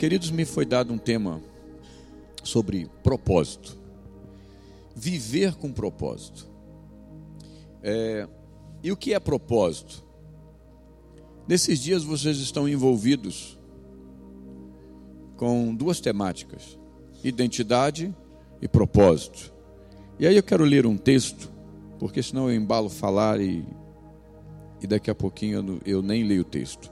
Queridos, me foi dado um tema sobre propósito. Viver com propósito. É, e o que é propósito? Nesses dias vocês estão envolvidos com duas temáticas: identidade e propósito. E aí eu quero ler um texto, porque senão eu embalo falar e, e daqui a pouquinho eu, eu nem leio o texto.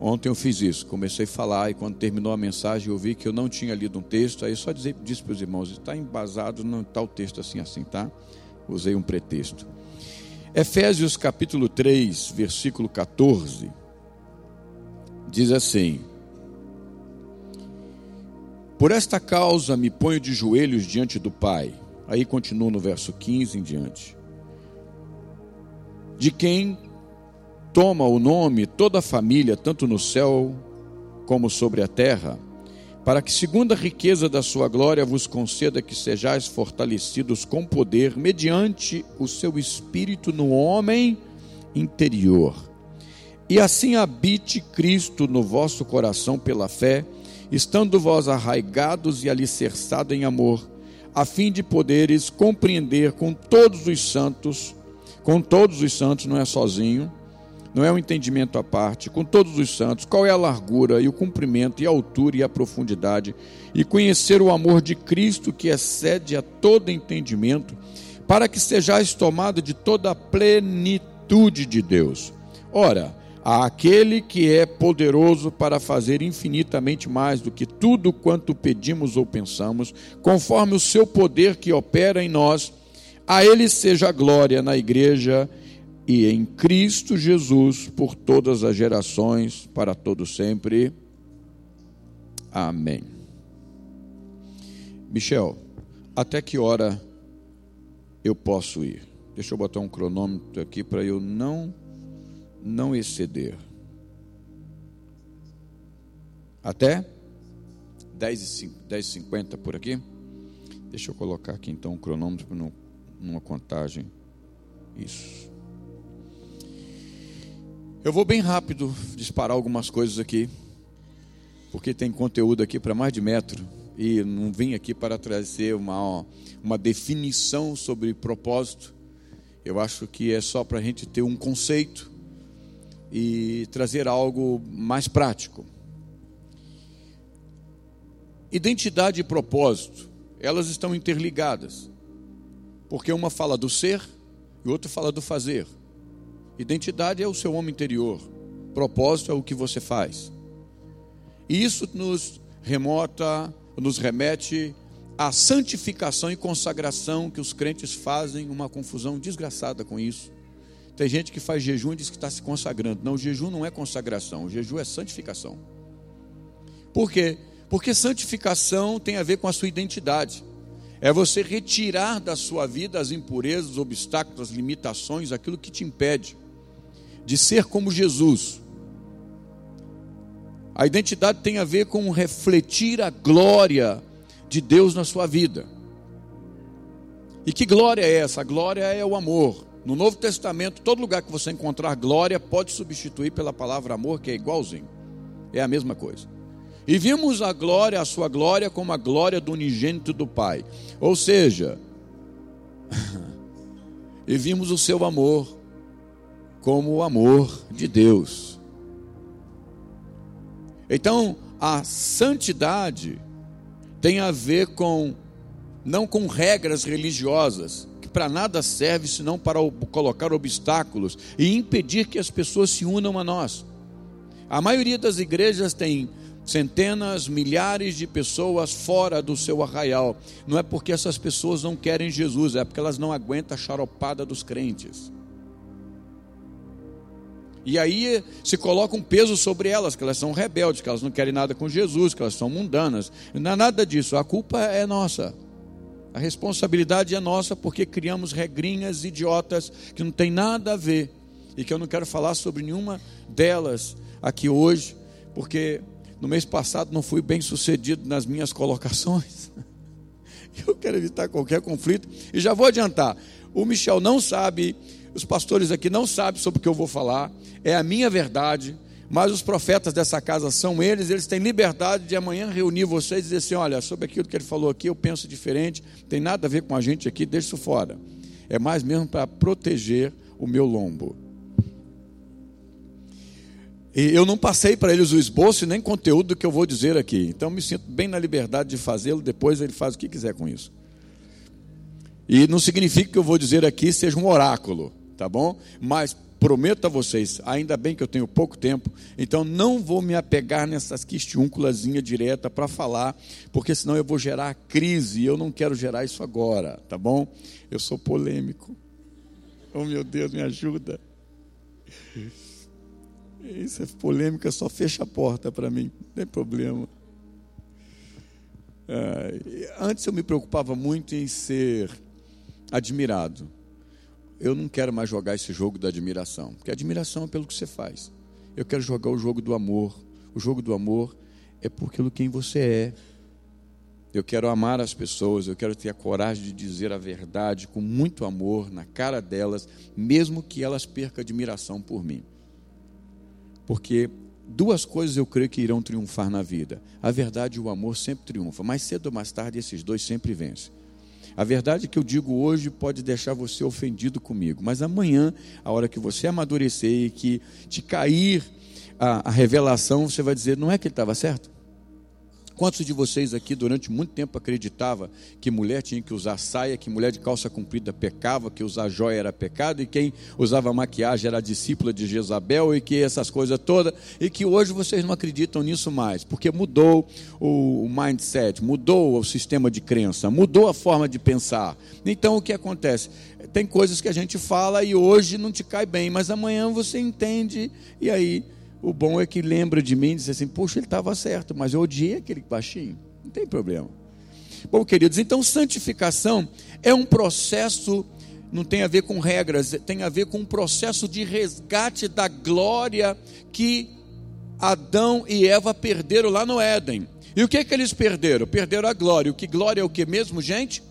Ontem eu fiz isso, comecei a falar e quando terminou a mensagem eu vi que eu não tinha lido um texto, aí só dizer, disse para os irmãos, está embasado, não está o texto assim, assim, tá? Usei um pretexto. Efésios capítulo 3, versículo 14, diz assim: Por esta causa me ponho de joelhos diante do Pai. Aí continua no verso 15 em diante. De quem toma o nome toda a família, tanto no céu como sobre a terra, para que, segundo a riqueza da sua glória, vos conceda que sejais fortalecidos com poder, mediante o seu espírito no homem interior. E assim habite Cristo no vosso coração pela fé, estando vós arraigados e alicerçados em amor, a fim de poderes compreender com todos os santos, com todos os santos, não é sozinho, não é um entendimento à parte, com todos os santos, qual é a largura e o comprimento e a altura e a profundidade, e conhecer o amor de Cristo que excede a todo entendimento, para que sejais tomado de toda a plenitude de Deus. Ora, a aquele que é poderoso para fazer infinitamente mais do que tudo quanto pedimos ou pensamos, conforme o seu poder que opera em nós, a ele seja glória na igreja e em Cristo Jesus por todas as gerações, para todo sempre. Amém. Michel, até que hora eu posso ir? Deixa eu botar um cronômetro aqui para eu não não exceder. Até 10h50 por aqui? Deixa eu colocar aqui então um cronômetro numa contagem. Isso. Eu vou bem rápido disparar algumas coisas aqui, porque tem conteúdo aqui para mais de metro e não vim aqui para trazer uma, uma definição sobre propósito. Eu acho que é só para a gente ter um conceito e trazer algo mais prático. Identidade e propósito, elas estão interligadas, porque uma fala do ser e outra fala do fazer. Identidade é o seu homem interior. Propósito é o que você faz. E isso nos remota, nos remete à santificação e consagração que os crentes fazem, uma confusão desgraçada com isso. Tem gente que faz jejum e diz que está se consagrando. Não, o jejum não é consagração, o jejum é santificação. Por quê? Porque santificação tem a ver com a sua identidade. É você retirar da sua vida as impurezas, os obstáculos, as limitações, aquilo que te impede de ser como Jesus. A identidade tem a ver com refletir a glória de Deus na sua vida. E que glória é essa? A glória é o amor. No Novo Testamento, todo lugar que você encontrar glória pode substituir pela palavra amor, que é igualzinho. É a mesma coisa. E vimos a glória, a sua glória, como a glória do unigênito do Pai. Ou seja, e vimos o seu amor como o amor de Deus. Então, a santidade tem a ver com não com regras religiosas, que para nada serve senão para colocar obstáculos e impedir que as pessoas se unam a nós. A maioria das igrejas tem centenas, milhares de pessoas fora do seu arraial. Não é porque essas pessoas não querem Jesus, é porque elas não aguentam a charopada dos crentes. E aí se coloca um peso sobre elas, que elas são rebeldes, que elas não querem nada com Jesus, que elas são mundanas. Não é nada disso, a culpa é nossa. A responsabilidade é nossa porque criamos regrinhas idiotas que não tem nada a ver e que eu não quero falar sobre nenhuma delas aqui hoje, porque no mês passado não fui bem sucedido nas minhas colocações. Eu quero evitar qualquer conflito e já vou adiantar. O Michel não sabe os pastores aqui não sabem sobre o que eu vou falar, é a minha verdade, Mas os profetas dessa casa são eles, eles têm liberdade de amanhã reunir vocês e dizer assim: olha, sobre aquilo que ele falou aqui, eu penso diferente, tem nada a ver com a gente aqui, deixa isso fora. É mais mesmo para proteger o meu lombo. E eu não passei para eles o esboço nem conteúdo do que eu vou dizer aqui. Então me sinto bem na liberdade de fazê-lo, depois ele faz o que quiser com isso. E não significa que eu vou dizer aqui seja um oráculo, tá bom? Mas prometo a vocês, ainda bem que eu tenho pouco tempo, então não vou me apegar nessas quistiúnculazinhas direta para falar, porque senão eu vou gerar crise e eu não quero gerar isso agora, tá bom? Eu sou polêmico. Oh meu Deus, me ajuda. Isso é polêmica, só fecha a porta para mim, não tem problema. É, antes eu me preocupava muito em ser admirado. Eu não quero mais jogar esse jogo da admiração, porque admiração é pelo que você faz. Eu quero jogar o jogo do amor. O jogo do amor é por quem você é. Eu quero amar as pessoas, eu quero ter a coragem de dizer a verdade com muito amor na cara delas, mesmo que elas percam admiração por mim. Porque duas coisas eu creio que irão triunfar na vida. A verdade e o amor sempre triunfam. Mais cedo ou mais tarde, esses dois sempre vencem. A verdade que eu digo hoje pode deixar você ofendido comigo, mas amanhã, a hora que você amadurecer e que te cair a, a revelação, você vai dizer: não é que ele estava certo? Quantos de vocês aqui durante muito tempo acreditava que mulher tinha que usar saia, que mulher de calça comprida pecava, que usar joia era pecado e quem usava maquiagem era discípula de Jezabel e que essas coisas todas e que hoje vocês não acreditam nisso mais, porque mudou o mindset, mudou o sistema de crença, mudou a forma de pensar. Então o que acontece? Tem coisas que a gente fala e hoje não te cai bem, mas amanhã você entende e aí o bom é que lembra de mim e diz assim: Poxa, ele estava certo, mas eu odiei aquele baixinho. Não tem problema. Bom, queridos, então santificação é um processo, não tem a ver com regras, tem a ver com um processo de resgate da glória que Adão e Eva perderam lá no Éden. E o que, que eles perderam? Perderam a glória. O que glória é o que mesmo, gente?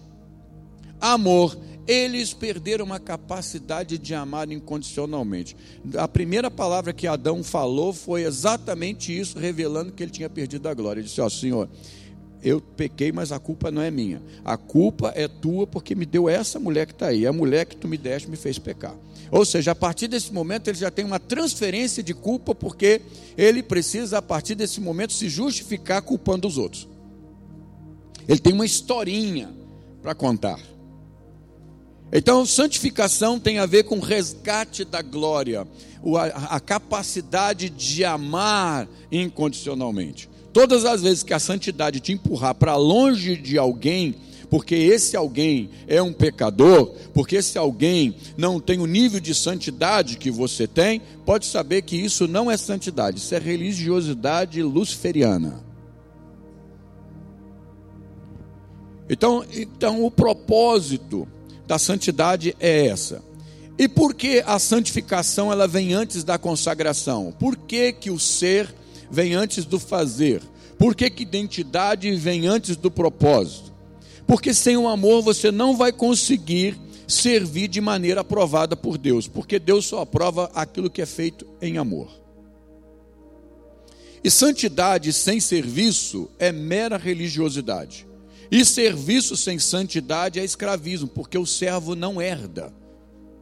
Amor eles perderam a capacidade de amar incondicionalmente. A primeira palavra que Adão falou foi exatamente isso, revelando que ele tinha perdido a glória. Ele disse: Ó, oh, Senhor, eu pequei, mas a culpa não é minha. A culpa é tua porque me deu essa mulher que está aí. A mulher que tu me deste me fez pecar. Ou seja, a partir desse momento ele já tem uma transferência de culpa porque ele precisa, a partir desse momento, se justificar culpando os outros. Ele tem uma historinha para contar. Então, santificação tem a ver com resgate da glória, a capacidade de amar incondicionalmente. Todas as vezes que a santidade te empurrar para longe de alguém, porque esse alguém é um pecador, porque esse alguém não tem o nível de santidade que você tem, pode saber que isso não é santidade, isso é religiosidade luciferiana. Então, então o propósito da santidade é essa. E por que a santificação ela vem antes da consagração? Por que, que o ser vem antes do fazer? Por que, que identidade vem antes do propósito? Porque sem o amor você não vai conseguir servir de maneira aprovada por Deus, porque Deus só aprova aquilo que é feito em amor. E santidade sem serviço é mera religiosidade. E serviço sem santidade é escravismo, porque o servo não herda.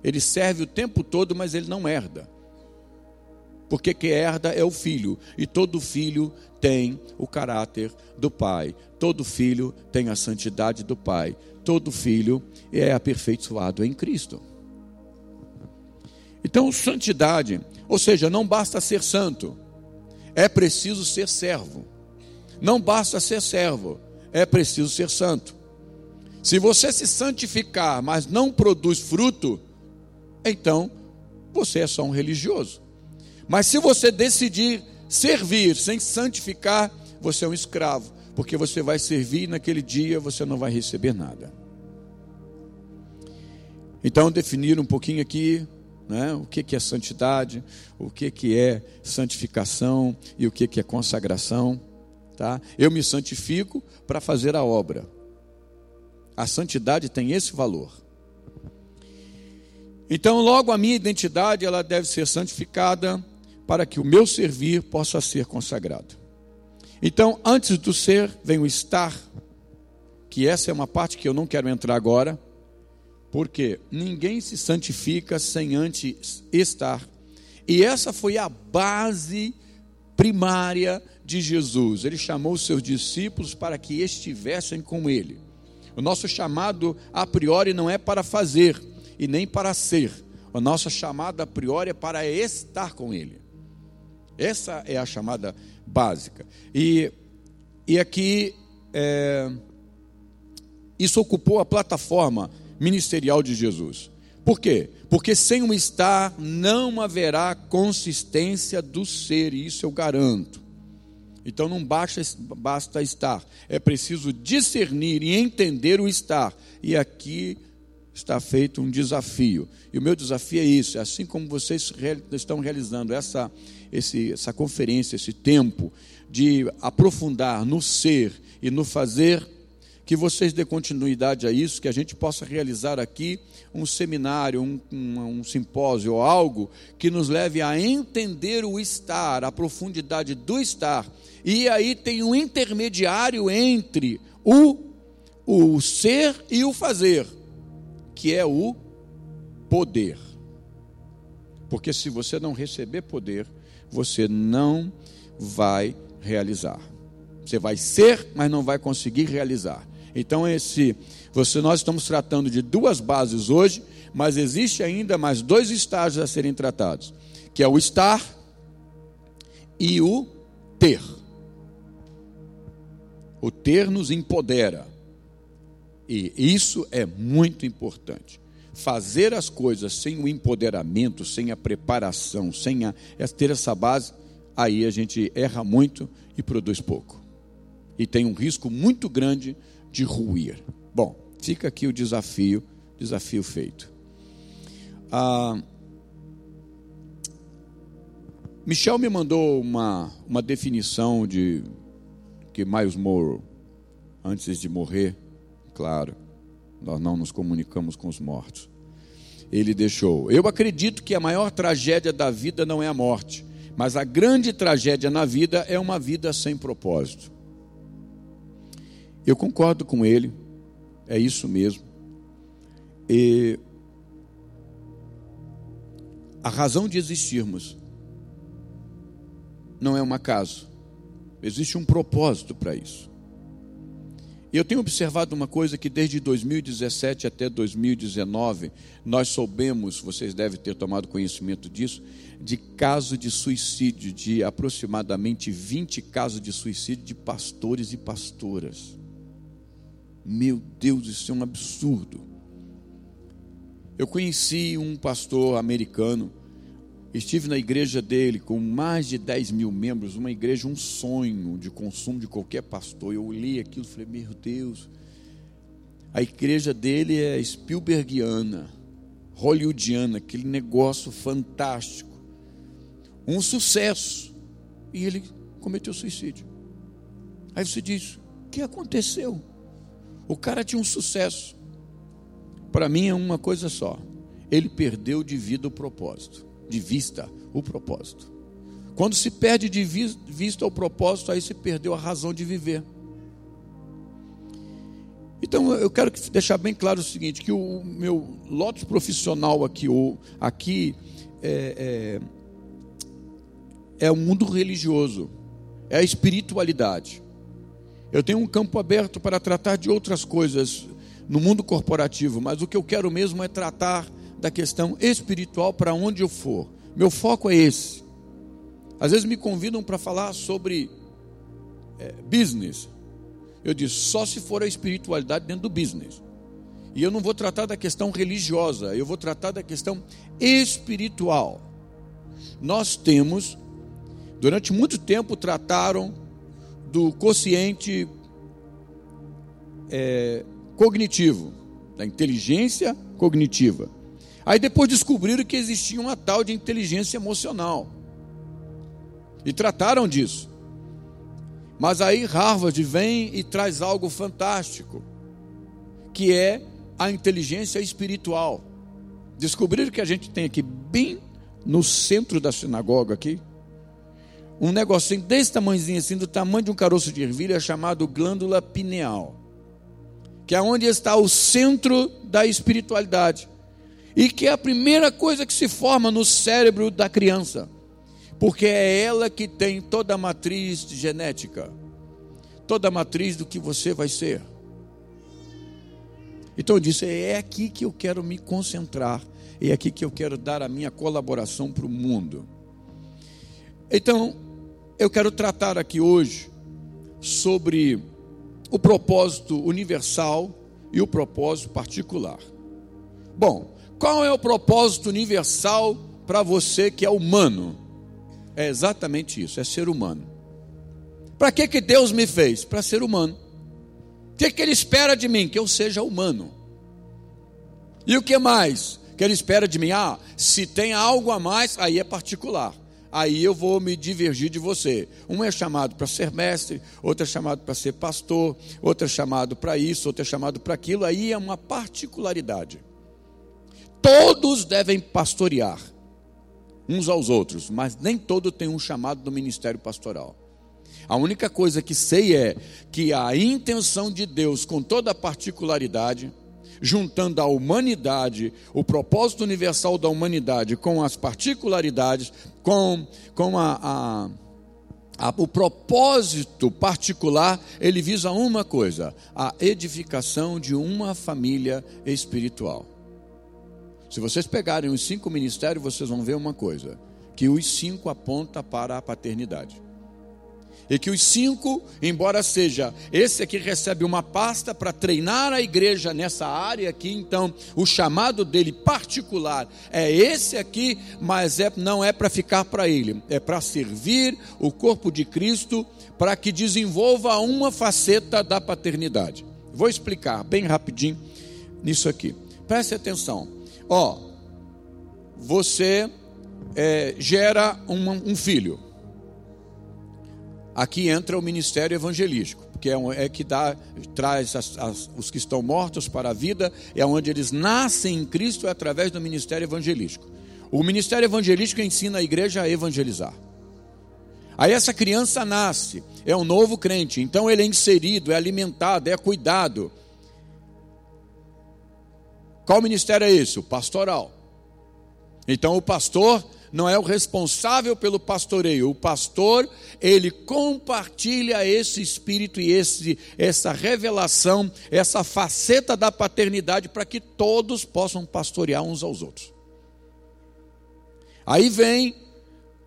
Ele serve o tempo todo, mas ele não herda. Porque que herda é o filho, e todo filho tem o caráter do pai. Todo filho tem a santidade do pai. Todo filho é aperfeiçoado em Cristo. Então, santidade, ou seja, não basta ser santo, é preciso ser servo. Não basta ser servo, é preciso ser santo. Se você se santificar, mas não produz fruto, então você é só um religioso. Mas se você decidir servir sem santificar, você é um escravo, porque você vai servir e naquele dia você não vai receber nada. Então, definir um pouquinho aqui né, o que, que é santidade, o que, que é santificação e o que, que é consagração. Tá? Eu me santifico para fazer a obra. A santidade tem esse valor. Então, logo a minha identidade ela deve ser santificada para que o meu servir possa ser consagrado. Então, antes do ser, vem o estar, que essa é uma parte que eu não quero entrar agora, porque ninguém se santifica sem antes estar. E essa foi a base primária de Jesus. Ele chamou os seus discípulos para que estivessem com ele. O nosso chamado a priori não é para fazer e nem para ser. O nosso chamado a priori é para estar com ele. Essa é a chamada básica. E, e aqui, é, isso ocupou a plataforma ministerial de Jesus. Por quê? Porque sem o estar não haverá consistência do ser, e isso eu garanto. Então não basta, basta estar, é preciso discernir e entender o estar. E aqui está feito um desafio. E o meu desafio é isso: é assim como vocês estão realizando essa, esse, essa conferência, esse tempo de aprofundar no ser e no fazer, que vocês dê continuidade a isso, que a gente possa realizar aqui um seminário, um, um, um simpósio ou algo que nos leve a entender o estar, a profundidade do estar. E aí tem um intermediário entre o, o ser e o fazer que é o poder. Porque se você não receber poder, você não vai realizar. Você vai ser, mas não vai conseguir realizar. Então esse, você nós estamos tratando de duas bases hoje, mas existe ainda mais dois estágios a serem tratados, que é o estar e o ter. O ter nos empodera. E isso é muito importante. Fazer as coisas sem o empoderamento, sem a preparação, sem a, é ter essa base, aí a gente erra muito e produz pouco. E tem um risco muito grande de ruir. Bom, fica aqui o desafio, desafio feito. Ah, Michel me mandou uma, uma definição de que Miles Moore, antes de morrer, Claro, nós não nos comunicamos com os mortos. Ele deixou. Eu acredito que a maior tragédia da vida não é a morte, mas a grande tragédia na vida é uma vida sem propósito. Eu concordo com ele, é isso mesmo. E a razão de existirmos não é um acaso, existe um propósito para isso. Eu tenho observado uma coisa que desde 2017 até 2019 nós soubemos, vocês devem ter tomado conhecimento disso, de casos de suicídio, de aproximadamente 20 casos de suicídio de pastores e pastoras. Meu Deus, isso é um absurdo. Eu conheci um pastor americano Estive na igreja dele com mais de 10 mil membros, uma igreja, um sonho de consumo de qualquer pastor. Eu olhei aquilo e falei, meu Deus, a igreja dele é Spielbergiana, hollywoodiana, aquele negócio fantástico, um sucesso. E ele cometeu suicídio. Aí você diz: o que aconteceu? O cara tinha um sucesso. Para mim é uma coisa só: ele perdeu de vida o propósito de vista o propósito. Quando se perde de vista o propósito, aí se perdeu a razão de viver. Então eu quero deixar bem claro o seguinte: que o meu lote profissional aqui, aqui é, é, é o mundo religioso, é a espiritualidade. Eu tenho um campo aberto para tratar de outras coisas no mundo corporativo, mas o que eu quero mesmo é tratar da questão espiritual para onde eu for. Meu foco é esse. Às vezes me convidam para falar sobre é, business. Eu disse, só se for a espiritualidade dentro do business. E eu não vou tratar da questão religiosa, eu vou tratar da questão espiritual. Nós temos, durante muito tempo, trataram do consciente é, cognitivo, da inteligência cognitiva. Aí depois descobriram que existia uma tal de inteligência emocional. E trataram disso. Mas aí Harvard vem e traz algo fantástico, que é a inteligência espiritual. Descobriram que a gente tem aqui bem no centro da sinagoga aqui, um negocinho desse tamanhozinho assim, do tamanho de um caroço de ervilha, chamado glândula pineal, que é onde está o centro da espiritualidade e que é a primeira coisa que se forma no cérebro da criança, porque é ela que tem toda a matriz genética, toda a matriz do que você vai ser. Então eu disse: é aqui que eu quero me concentrar, é aqui que eu quero dar a minha colaboração para o mundo. Então, eu quero tratar aqui hoje sobre o propósito universal e o propósito particular. Bom, qual é o propósito universal para você que é humano? É exatamente isso, é ser humano. Para que, que Deus me fez? Para ser humano. O que, que Ele espera de mim? Que eu seja humano. E o que mais que Ele espera de mim? Ah, se tem algo a mais, aí é particular. Aí eu vou me divergir de você. Um é chamado para ser mestre, outro é chamado para ser pastor, outro é chamado para isso, outro é chamado para aquilo. Aí é uma particularidade. Todos devem pastorear uns aos outros, mas nem todo tem um chamado do ministério pastoral. A única coisa que sei é que a intenção de Deus, com toda a particularidade, juntando a humanidade, o propósito universal da humanidade com as particularidades, com, com a, a, a, o propósito particular, ele visa uma coisa: a edificação de uma família espiritual. Se vocês pegarem os cinco ministérios, vocês vão ver uma coisa: que os cinco aponta para a paternidade. E que os cinco, embora seja esse aqui recebe uma pasta para treinar a igreja nessa área aqui, então o chamado dele particular é esse aqui, mas é, não é para ficar para ele, é para servir o corpo de Cristo para que desenvolva uma faceta da paternidade. Vou explicar bem rapidinho nisso aqui. Preste atenção. Ó, você é, gera um, um, filho. Aqui entra o ministério evangelístico, que é, é que dá, traz as, as, os que estão mortos para a vida, é onde eles nascem em Cristo é através do ministério evangelístico. O ministério evangelístico ensina a igreja a evangelizar. Aí essa criança nasce, é um novo crente, então ele é inserido, é alimentado, é cuidado. Qual ministério é esse? O pastoral. Então o pastor não é o responsável pelo pastoreio. O pastor, ele compartilha esse espírito e esse, essa revelação, essa faceta da paternidade para que todos possam pastorear uns aos outros. Aí vem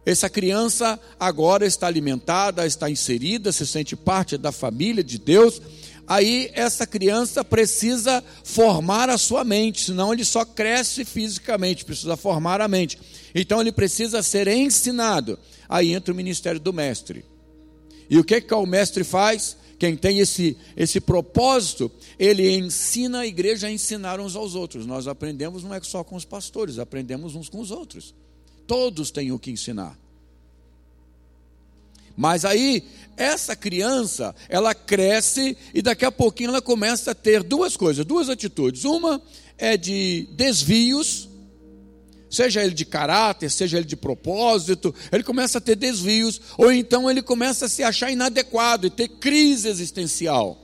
essa criança agora está alimentada, está inserida, se sente parte da família de Deus aí essa criança precisa formar a sua mente, senão ele só cresce fisicamente, precisa formar a mente. Então ele precisa ser ensinado. Aí entra o ministério do mestre. E o que, que o mestre faz? Quem tem esse, esse propósito, ele ensina a igreja a ensinar uns aos outros. Nós aprendemos não é só com os pastores, aprendemos uns com os outros. Todos têm o que ensinar. Mas aí, essa criança, ela cresce e daqui a pouquinho ela começa a ter duas coisas, duas atitudes. Uma é de desvios, seja ele de caráter, seja ele de propósito, ele começa a ter desvios, ou então ele começa a se achar inadequado e ter crise existencial.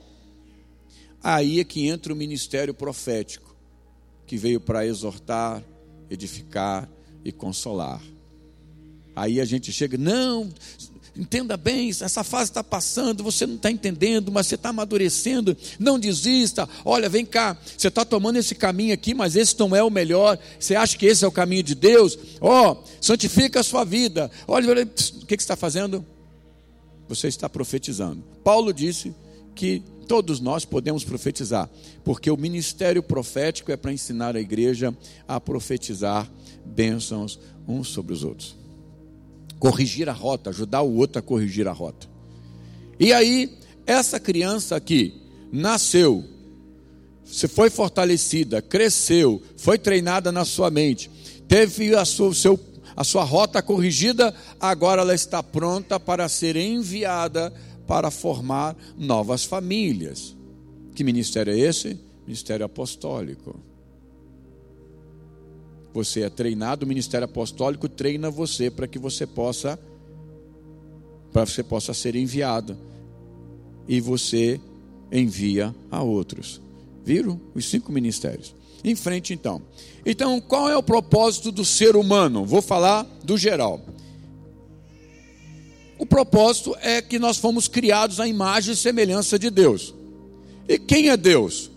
Aí é que entra o ministério profético, que veio para exortar, edificar e consolar. Aí a gente chega, não, entenda bem, essa fase está passando, você não está entendendo, mas você está amadurecendo, não desista, olha, vem cá, você está tomando esse caminho aqui, mas esse não é o melhor, você acha que esse é o caminho de Deus? Ó, oh, santifica a sua vida, olha, olha o que, que você está fazendo? Você está profetizando. Paulo disse que todos nós podemos profetizar, porque o ministério profético é para ensinar a igreja a profetizar bênçãos uns sobre os outros corrigir a rota, ajudar o outro a corrigir a rota. E aí, essa criança aqui nasceu, se foi fortalecida, cresceu, foi treinada na sua mente, teve a sua, seu, a sua rota corrigida, agora ela está pronta para ser enviada para formar novas famílias. Que ministério é esse? Ministério apostólico. Você é treinado, o ministério apostólico treina você para que você possa para você possa ser enviado. E você envia a outros. Viram? Os cinco ministérios. Em frente, então. Então, qual é o propósito do ser humano? Vou falar do geral. O propósito é que nós fomos criados à imagem e semelhança de Deus. E quem é Deus?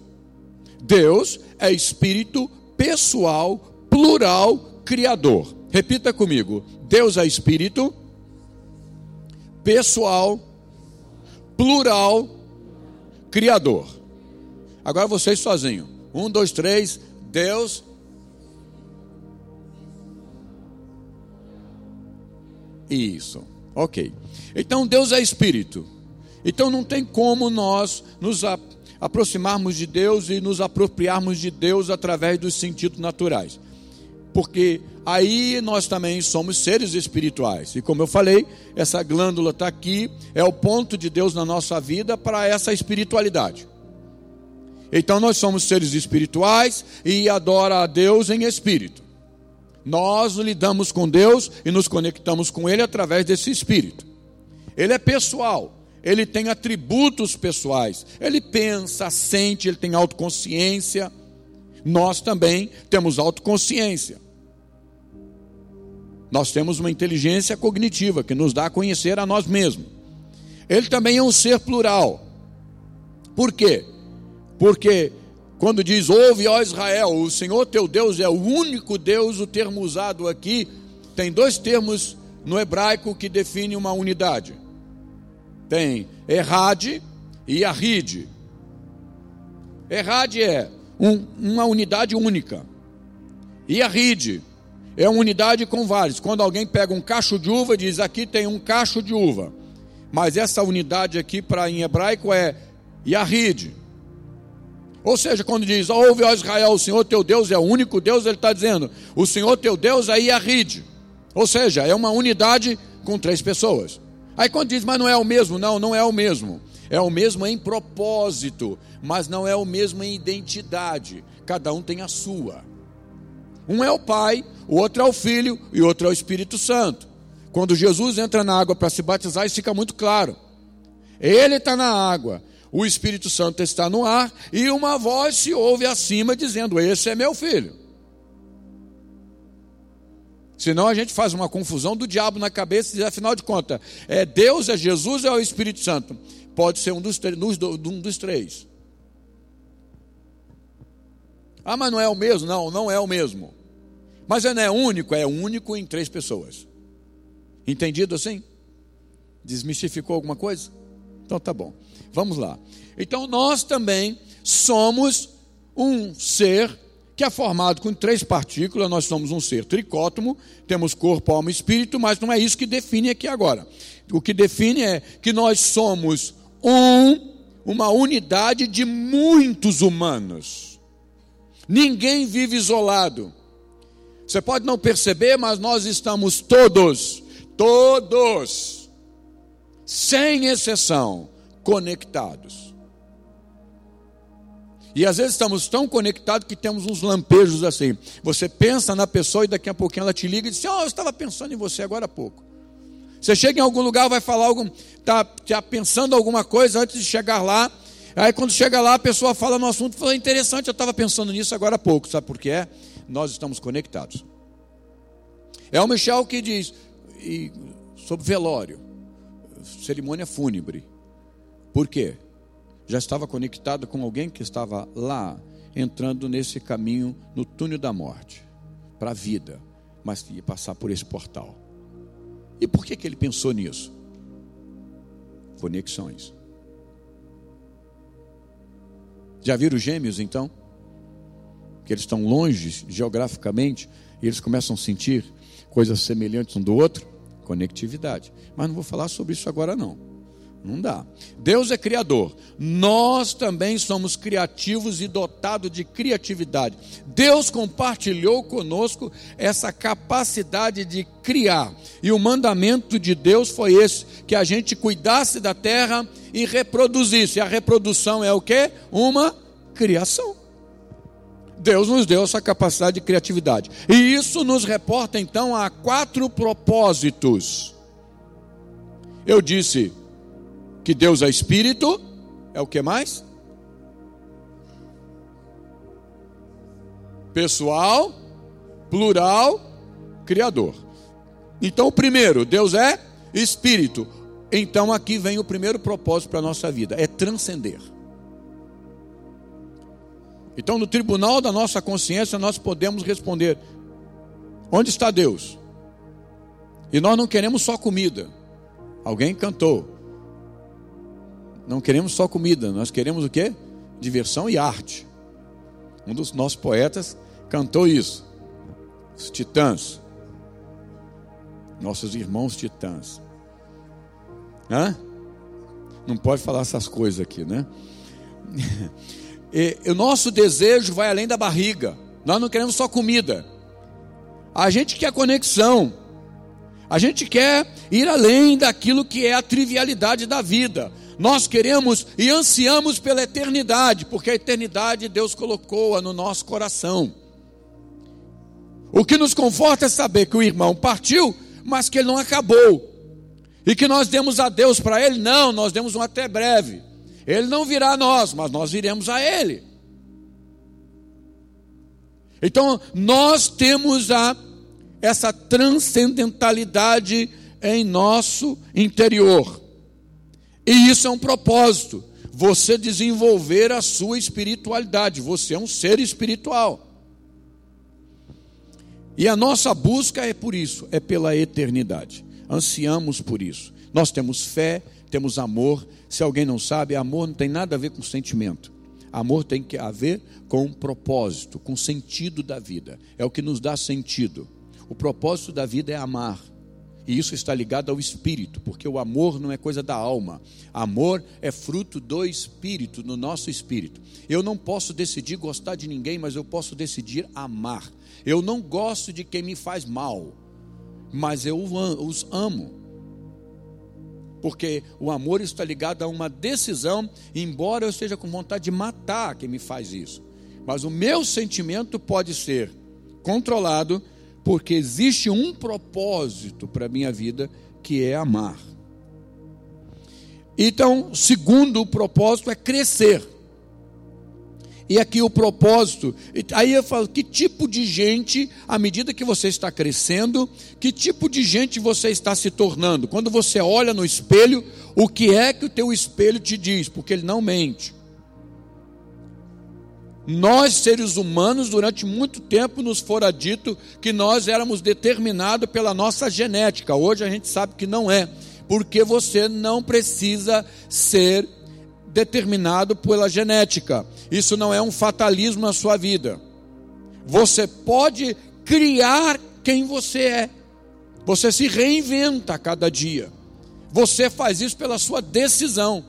Deus é espírito pessoal, plural, criador. Repita comigo: Deus é espírito pessoal, plural, criador. Agora vocês sozinhos. Um, dois, três. Deus. Isso. Ok. Então Deus é espírito. Então não tem como nós nos aproximarmos de Deus e nos apropriarmos de Deus através dos sentidos naturais. Porque aí nós também somos seres espirituais. E como eu falei, essa glândula está aqui, é o ponto de Deus na nossa vida para essa espiritualidade. Então nós somos seres espirituais e adora a Deus em espírito. Nós lidamos com Deus e nos conectamos com Ele através desse espírito. Ele é pessoal, ele tem atributos pessoais, ele pensa, sente, ele tem autoconsciência. Nós também temos autoconsciência. Nós temos uma inteligência cognitiva que nos dá a conhecer a nós mesmos. Ele também é um ser plural. Por quê? Porque quando diz, ouve, ó Israel, o Senhor teu Deus é o único Deus, o termo usado aqui tem dois termos no hebraico que definem uma unidade. Tem Errad e Ahid. Errad é um, uma unidade única. E Ahid é uma unidade com vários. Quando alguém pega um cacho de uva, diz aqui tem um cacho de uva. Mas essa unidade aqui para em hebraico é Yahid. Ou seja, quando diz, ouve ó Israel, o Senhor teu Deus é o único Deus, ele está dizendo, o Senhor teu Deus é Yahid. Ou seja, é uma unidade com três pessoas. Aí quando diz, mas não é o mesmo, não, não é o mesmo. É o mesmo em propósito, mas não é o mesmo em identidade. Cada um tem a sua. Um é o Pai, o outro é o Filho e o outro é o Espírito Santo. Quando Jesus entra na água para se batizar, isso fica muito claro. Ele está na água, o Espírito Santo está no ar e uma voz se ouve acima dizendo: Esse é meu filho. Senão a gente faz uma confusão do diabo na cabeça e diz, afinal de contas, é Deus, é Jesus é o Espírito Santo? Pode ser um dos, um dos três. Ah, mas não é o mesmo? Não, não é o mesmo. Mas não é único, é único em três pessoas. Entendido assim? Desmistificou alguma coisa? Então tá bom. Vamos lá. Então nós também somos um ser que é formado com três partículas, nós somos um ser tricótomo, temos corpo, alma e espírito, mas não é isso que define aqui agora. O que define é que nós somos um, uma unidade de muitos humanos. Ninguém vive isolado. Você pode não perceber, mas nós estamos todos, todos, sem exceção, conectados. E às vezes estamos tão conectados que temos uns lampejos assim. Você pensa na pessoa e daqui a pouquinho ela te liga e diz: Oh, eu estava pensando em você agora há pouco. Você chega em algum lugar, vai falar algum, está tá pensando alguma coisa antes de chegar lá. Aí quando chega lá, a pessoa fala no assunto, fala interessante, eu estava pensando nisso agora há pouco. Sabe por quê? Nós estamos conectados. É o Michel que diz e, sobre velório, cerimônia fúnebre. Por quê? Já estava conectado com alguém que estava lá, entrando nesse caminho, no túnel da morte, para a vida, mas ia passar por esse portal. E por que, que ele pensou nisso? Conexões. Já viram os gêmeos então? Que eles estão longe geograficamente e eles começam a sentir coisas semelhantes um do outro? Conectividade. Mas não vou falar sobre isso agora não. Não dá. Deus é criador. Nós também somos criativos e dotados de criatividade. Deus compartilhou conosco essa capacidade de criar. E o mandamento de Deus foi esse: que a gente cuidasse da terra e reproduzisse. A reprodução é o que? Uma criação. Deus nos deu essa capacidade de criatividade. E isso nos reporta então a quatro propósitos Eu disse que Deus é espírito, é o que mais? Pessoal, plural, criador. Então, o primeiro, Deus é espírito. Então, aqui vem o primeiro propósito para a nossa vida: é transcender. Então, no tribunal da nossa consciência, nós podemos responder: onde está Deus? E nós não queremos só comida. Alguém cantou. Não queremos só comida, nós queremos o quê? Diversão e arte. Um dos nossos poetas cantou isso. Os titãs. Nossos irmãos titãs. Hã? Não pode falar essas coisas aqui, né? E, o nosso desejo vai além da barriga. Nós não queremos só comida. A gente quer conexão. A gente quer ir além daquilo que é a trivialidade da vida. Nós queremos e ansiamos pela eternidade, porque a eternidade Deus colocou-a no nosso coração. O que nos conforta é saber que o irmão partiu, mas que ele não acabou. E que nós demos a Deus para ele? Não, nós demos um até breve. Ele não virá a nós, mas nós viremos a ele. Então, nós temos a essa transcendentalidade em nosso interior. E isso é um propósito. Você desenvolver a sua espiritualidade. Você é um ser espiritual. E a nossa busca é por isso, é pela eternidade. Ansiamos por isso. Nós temos fé, temos amor. Se alguém não sabe, amor não tem nada a ver com sentimento. Amor tem que a ver com propósito, com sentido da vida. É o que nos dá sentido. O propósito da vida é amar. E isso está ligado ao espírito, porque o amor não é coisa da alma. Amor é fruto do espírito, no nosso espírito. Eu não posso decidir gostar de ninguém, mas eu posso decidir amar. Eu não gosto de quem me faz mal, mas eu os amo. Porque o amor está ligado a uma decisão, embora eu esteja com vontade de matar quem me faz isso. Mas o meu sentimento pode ser controlado porque existe um propósito para a minha vida que é amar. Então, segundo o propósito é crescer. E aqui o propósito, aí eu falo, que tipo de gente, à medida que você está crescendo, que tipo de gente você está se tornando? Quando você olha no espelho, o que é que o teu espelho te diz? Porque ele não mente. Nós, seres humanos, durante muito tempo nos fora dito que nós éramos determinados pela nossa genética. Hoje a gente sabe que não é, porque você não precisa ser determinado pela genética. Isso não é um fatalismo na sua vida. Você pode criar quem você é. Você se reinventa a cada dia. Você faz isso pela sua decisão.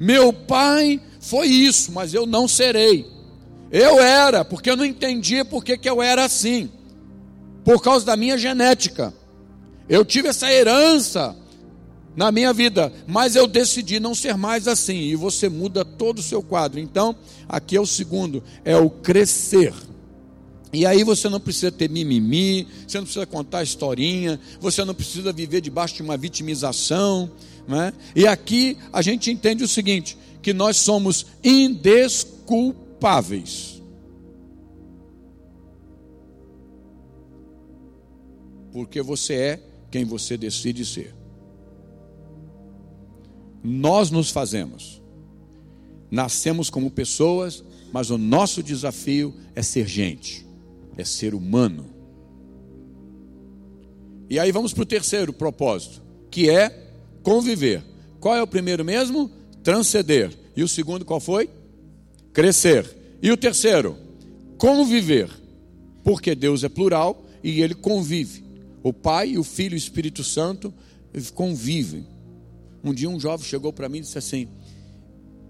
Meu pai foi isso, mas eu não serei. Eu era, porque eu não entendia por que, que eu era assim. Por causa da minha genética. Eu tive essa herança na minha vida, mas eu decidi não ser mais assim. E você muda todo o seu quadro. Então, aqui é o segundo, é o crescer. E aí você não precisa ter mimimi, você não precisa contar historinha, você não precisa viver debaixo de uma vitimização. Né? E aqui a gente entende o seguinte: que nós somos indesculpáveis culpáveis. Porque você é quem você decide ser. Nós nos fazemos. Nascemos como pessoas, mas o nosso desafio é ser gente, é ser humano. E aí vamos para o terceiro propósito, que é conviver. Qual é o primeiro mesmo? Transcender. E o segundo qual foi? Crescer. E o terceiro, conviver, porque Deus é plural e ele convive. O Pai, o Filho e o Espírito Santo convivem. Um dia um jovem chegou para mim e disse assim: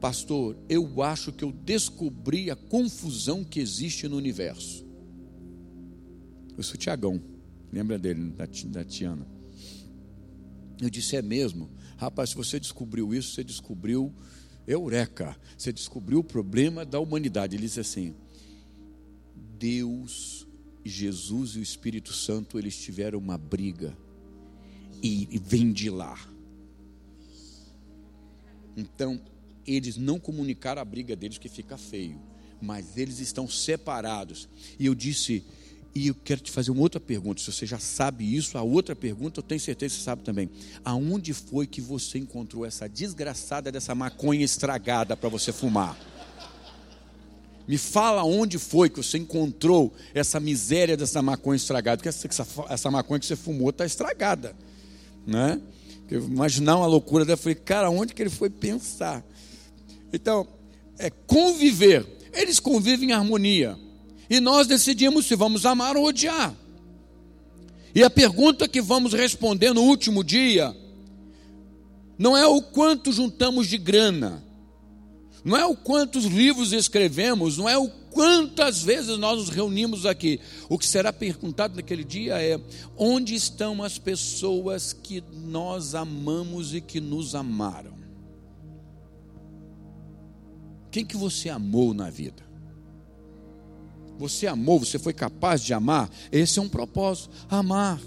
Pastor, eu acho que eu descobri a confusão que existe no universo. Eu sou Tiagão, lembra dele, da, da Tiana? Eu disse: É mesmo? Rapaz, se você descobriu isso, você descobriu eureka, você descobriu o problema da humanidade. Ele diz assim: Deus, Jesus e o Espírito Santo, eles tiveram uma briga e vem de lá. Então, eles não comunicaram a briga deles, que fica feio, mas eles estão separados. E eu disse: e eu quero te fazer uma outra pergunta. Se você já sabe isso, a outra pergunta eu tenho certeza que você sabe também. Aonde foi que você encontrou essa desgraçada dessa maconha estragada para você fumar? Me fala onde foi que você encontrou essa miséria dessa maconha estragada. Porque essa, essa, maconha que você fumou está estragada. Né? Imaginar uma loucura dela, eu falei, cara, onde que ele foi pensar? Então, é conviver. Eles convivem em harmonia. E nós decidimos se vamos amar ou odiar. E a pergunta que vamos responder no último dia não é o quanto juntamos de grana, não é o quantos livros escrevemos, não é o quantas vezes nós nos reunimos aqui. O que será perguntado naquele dia é: onde estão as pessoas que nós amamos e que nos amaram? Quem que você amou na vida? Você amou, você foi capaz de amar? Esse é um propósito, amar.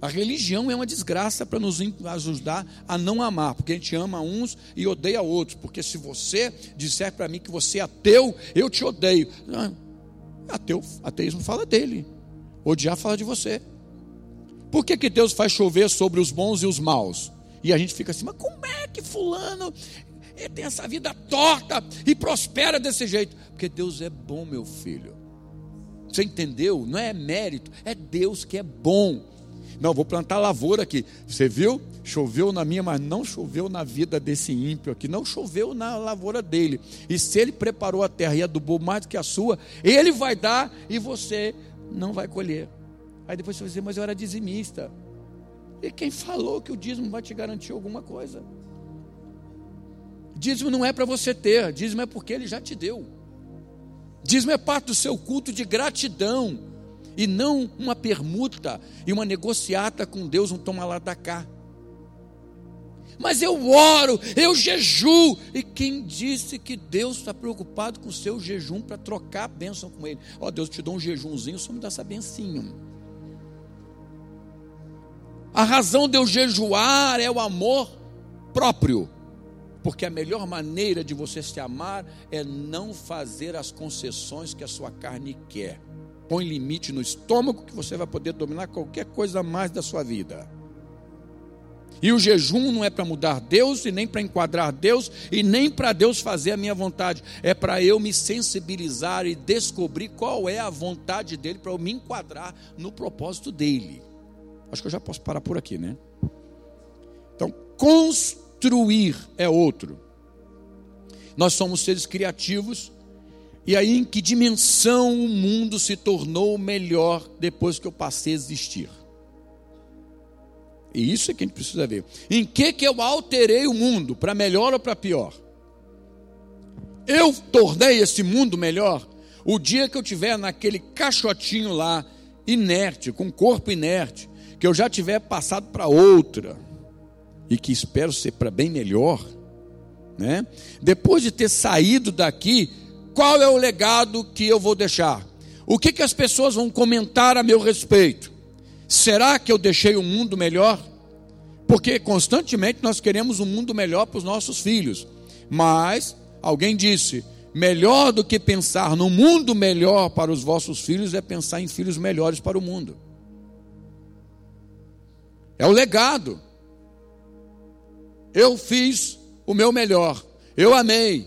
A religião é uma desgraça para nos ajudar a não amar, porque a gente ama uns e odeia outros. Porque se você disser para mim que você é ateu, eu te odeio. Não, ateu, ateísmo fala dele. Odiar fala de você. Por que, que Deus faz chover sobre os bons e os maus? E a gente fica assim, mas como é que fulano tem essa vida torta e prospera desse jeito? Porque Deus é bom, meu filho. Você entendeu? Não é mérito, é Deus que é bom. Não, vou plantar lavoura aqui. Você viu? Choveu na minha, mas não choveu na vida desse ímpio aqui. Não choveu na lavoura dele. E se ele preparou a terra e adubou mais do que a sua, ele vai dar e você não vai colher. Aí depois você vai dizer, mas eu era dizimista. E quem falou que o dízimo vai te garantir alguma coisa? Dízimo não é para você ter, dízimo é porque ele já te deu. Dízimo é parte do seu culto de gratidão e não uma permuta e uma negociata com Deus, um toma lá da cá. Mas eu oro, eu jejuo. E quem disse que Deus está preocupado com o seu jejum para trocar a bênção com Ele? Ó, oh, Deus te dá um jejumzinho, só me dá essa bencinho. A razão de eu jejuar é o amor próprio. Porque a melhor maneira de você se amar é não fazer as concessões que a sua carne quer põe limite no estômago que você vai poder dominar qualquer coisa mais da sua vida. E o jejum não é para mudar Deus, e nem para enquadrar Deus, e nem para Deus fazer a minha vontade. É para eu me sensibilizar e descobrir qual é a vontade dele, para eu me enquadrar no propósito dele. Acho que eu já posso parar por aqui, né? Então, construir é outro. Nós somos seres criativos e aí, em que dimensão o mundo se tornou melhor depois que eu passei a existir? E isso é que a gente precisa ver. Em que, que eu alterei o mundo, para melhor ou para pior? Eu tornei esse mundo melhor o dia que eu tiver naquele caixotinho lá, inerte, com corpo inerte, que eu já tiver passado para outra, e que espero ser para bem melhor, né? Depois de ter saído daqui, qual é o legado que eu vou deixar? O que, que as pessoas vão comentar a meu respeito? Será que eu deixei um mundo melhor? Porque constantemente nós queremos um mundo melhor para os nossos filhos. Mas alguém disse: melhor do que pensar no mundo melhor para os vossos filhos é pensar em filhos melhores para o mundo. É o legado. Eu fiz o meu melhor. Eu amei.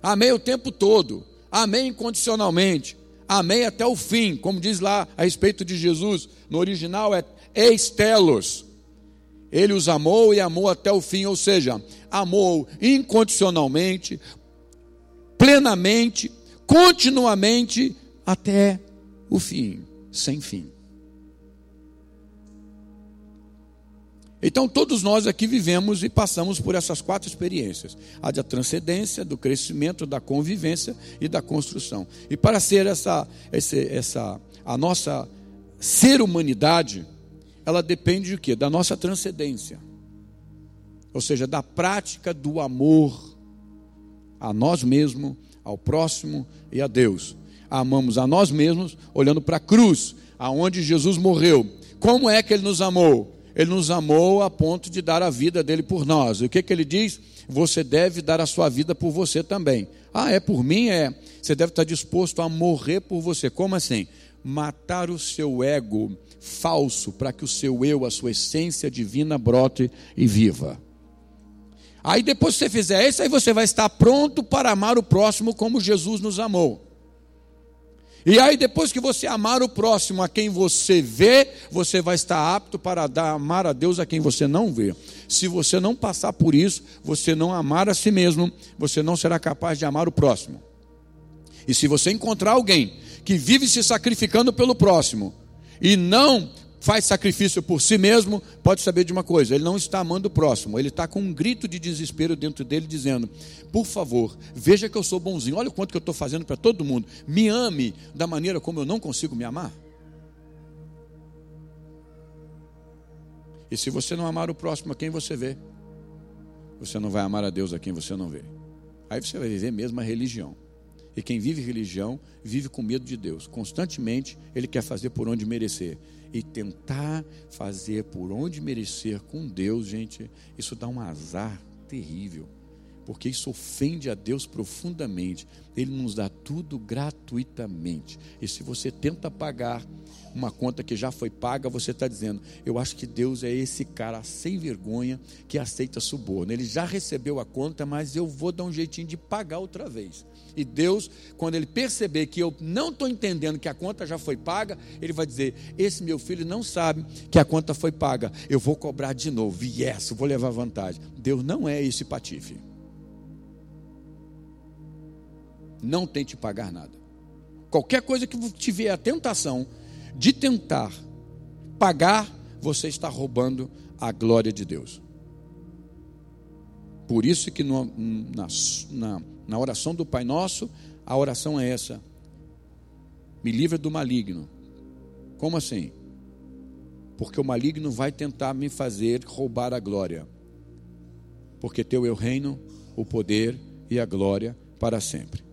Amei o tempo todo, amei incondicionalmente, amei até o fim, como diz lá a respeito de Jesus, no original é estelos. Ele os amou e amou até o fim, ou seja, amou incondicionalmente, plenamente, continuamente até o fim, sem fim. Então, todos nós aqui vivemos e passamos por essas quatro experiências: a da transcendência, do crescimento, da convivência e da construção. E para ser essa, essa, essa a nossa ser humanidade, ela depende de quê? Da nossa transcendência. Ou seja, da prática do amor a nós mesmos, ao próximo e a Deus. Amamos a nós mesmos olhando para a cruz, aonde Jesus morreu. Como é que ele nos amou? Ele nos amou a ponto de dar a vida dele por nós. E o que, que ele diz? Você deve dar a sua vida por você também. Ah, é por mim? É. Você deve estar disposto a morrer por você. Como assim? Matar o seu ego falso para que o seu eu, a sua essência divina, brote e viva. Aí depois que você fizer isso, aí você vai estar pronto para amar o próximo como Jesus nos amou. E aí, depois que você amar o próximo a quem você vê, você vai estar apto para dar, amar a Deus a quem você não vê. Se você não passar por isso, você não amar a si mesmo, você não será capaz de amar o próximo. E se você encontrar alguém que vive se sacrificando pelo próximo e não faz sacrifício por si mesmo, pode saber de uma coisa: ele não está amando o próximo, ele está com um grito de desespero dentro dele, dizendo: Por favor, veja que eu sou bonzinho, olha o quanto que eu estou fazendo para todo mundo, me ame da maneira como eu não consigo me amar. E se você não amar o próximo a quem você vê, você não vai amar a Deus a quem você não vê. Aí você vai viver mesmo a religião. E quem vive religião vive com medo de Deus. Constantemente ele quer fazer por onde merecer e tentar fazer por onde merecer com Deus, gente, isso dá um azar terrível, porque isso ofende a Deus profundamente. Ele nos dá tudo gratuitamente. E se você tenta pagar uma conta que já foi paga, você está dizendo: Eu acho que Deus é esse cara sem vergonha que aceita suborno. Ele já recebeu a conta, mas eu vou dar um jeitinho de pagar outra vez. E Deus, quando ele perceber que eu não estou entendendo que a conta já foi paga, ele vai dizer: Esse meu filho não sabe que a conta foi paga, eu vou cobrar de novo. Yes, vou levar vantagem. Deus não é esse patife. Não tente pagar nada. Qualquer coisa que tiver a tentação de tentar pagar, você está roubando a glória de Deus. Por isso que no, na, na na oração do Pai Nosso, a oração é essa: me livra do maligno. Como assim? Porque o maligno vai tentar me fazer roubar a glória. Porque teu é o reino, o poder e a glória para sempre.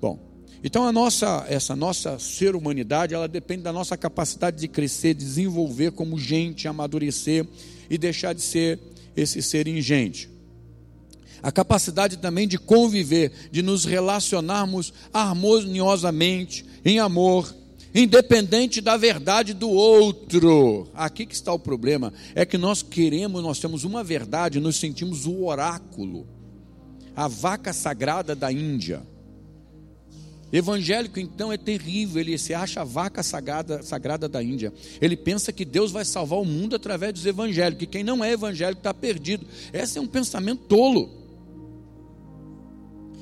Bom, então a nossa, essa nossa ser humanidade, ela depende da nossa capacidade de crescer, desenvolver como gente, amadurecer e deixar de ser esse ser ingente a capacidade também de conviver, de nos relacionarmos harmoniosamente, em amor, independente da verdade do outro. Aqui que está o problema, é que nós queremos, nós temos uma verdade, nos sentimos o oráculo, a vaca sagrada da Índia. Evangélico, então, é terrível. Ele se acha a vaca sagrada, sagrada da Índia. Ele pensa que Deus vai salvar o mundo através dos evangélicos. Que quem não é evangélico está perdido. Esse é um pensamento tolo.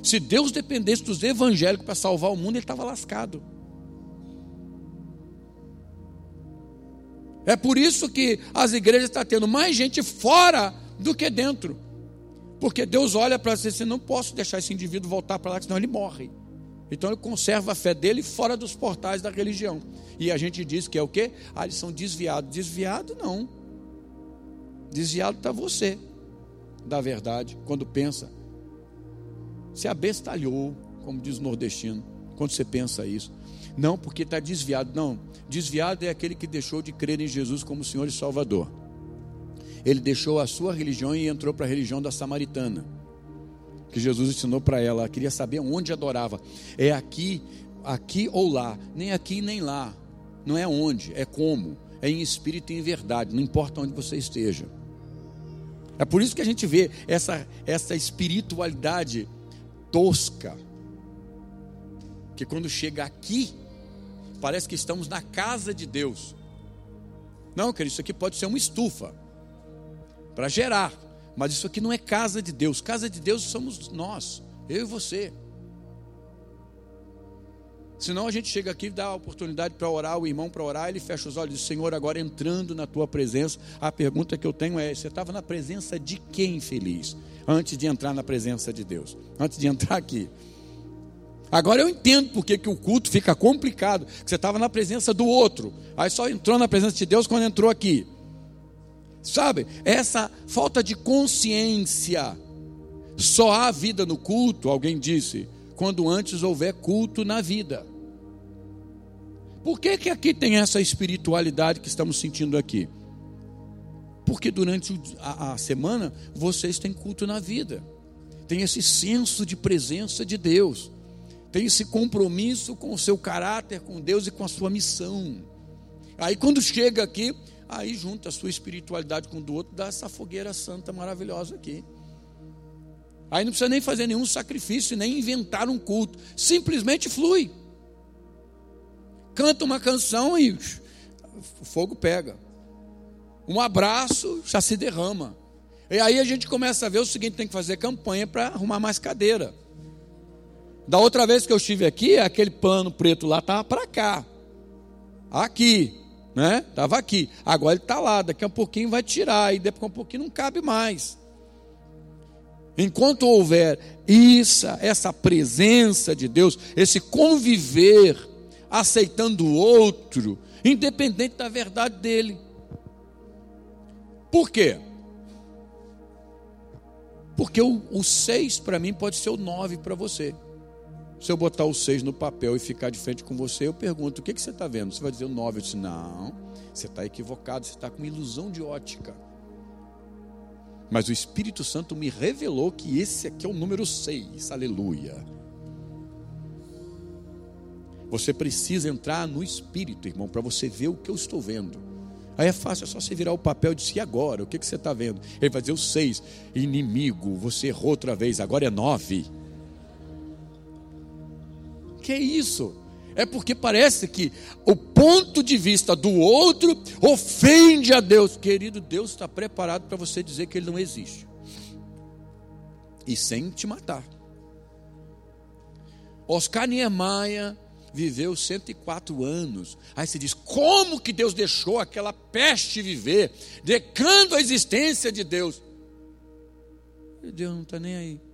Se Deus dependesse dos evangélicos para salvar o mundo, ele estava lascado. É por isso que as igrejas estão tendo mais gente fora do que dentro. Porque Deus olha para você e diz: não posso deixar esse indivíduo voltar para lá, senão ele morre. Então ele conserva a fé dele fora dos portais da religião. E a gente diz que é o quê? Ah, eles são desviados. Desviado não. Desviado está você da verdade, quando pensa se abestalhou, como diz o nordestino, quando você pensa isso. Não porque está desviado, não. Desviado é aquele que deixou de crer em Jesus como Senhor e Salvador. Ele deixou a sua religião e entrou para a religião da samaritana, que Jesus ensinou para ela. Ela queria saber onde adorava. É aqui, aqui ou lá, nem aqui nem lá. Não é onde, é como. É em espírito e em verdade, não importa onde você esteja. É por isso que a gente vê essa, essa espiritualidade tosca, que quando chega aqui, parece que estamos na casa de Deus. Não, querido, isso aqui pode ser uma estufa para gerar, mas isso aqui não é casa de Deus. Casa de Deus somos nós, eu e você. Senão a gente chega aqui e dá a oportunidade para orar, o irmão para orar, ele fecha os olhos Senhor, agora entrando na tua presença, a pergunta que eu tenho é: você estava na presença de quem feliz? antes de entrar na presença de Deus, antes de entrar aqui. Agora eu entendo porque que o culto fica complicado, que você estava na presença do outro, aí só entrou na presença de Deus quando entrou aqui. Sabe, essa falta de consciência, só há vida no culto, alguém disse, quando antes houver culto na vida. Por que, que aqui tem essa espiritualidade que estamos sentindo aqui? porque durante a, a semana vocês têm culto na vida, tem esse senso de presença de Deus, tem esse compromisso com o seu caráter, com Deus e com a sua missão. Aí quando chega aqui, aí junta a sua espiritualidade com o do outro, dá essa fogueira santa maravilhosa aqui. Aí não precisa nem fazer nenhum sacrifício, nem inventar um culto, simplesmente flui. Canta uma canção e o fogo pega. Um abraço já se derrama. E aí a gente começa a ver o seguinte: tem que fazer campanha para arrumar mais cadeira. Da outra vez que eu estive aqui, aquele pano preto lá estava para cá. Aqui, né? Estava aqui. Agora ele está lá, daqui a um pouquinho vai tirar, e a um pouquinho não cabe mais. Enquanto houver isso, essa presença de Deus, esse conviver, aceitando o outro, independente da verdade dele. Por quê? Porque o 6 para mim pode ser o 9 para você. Se eu botar o 6 no papel e ficar de frente com você, eu pergunto: o que, que você está vendo? Você vai dizer o 9. Eu disse: não, você está equivocado, você está com ilusão de ótica. Mas o Espírito Santo me revelou que esse aqui é o número 6. Aleluia. Você precisa entrar no Espírito, irmão, para você ver o que eu estou vendo. Aí é fácil, é só você virar o papel e dizer, e agora? O que, que você está vendo? Ele vai dizer o seis, inimigo, você errou outra vez, agora é nove. Que é isso? É porque parece que o ponto de vista do outro ofende a Deus. Querido, Deus está preparado para você dizer que Ele não existe. E sem te matar. Oscar Niemeyer viveu 104 anos. Aí se diz: como que Deus deixou aquela peste viver, decando a existência de Deus? Deus não está nem aí.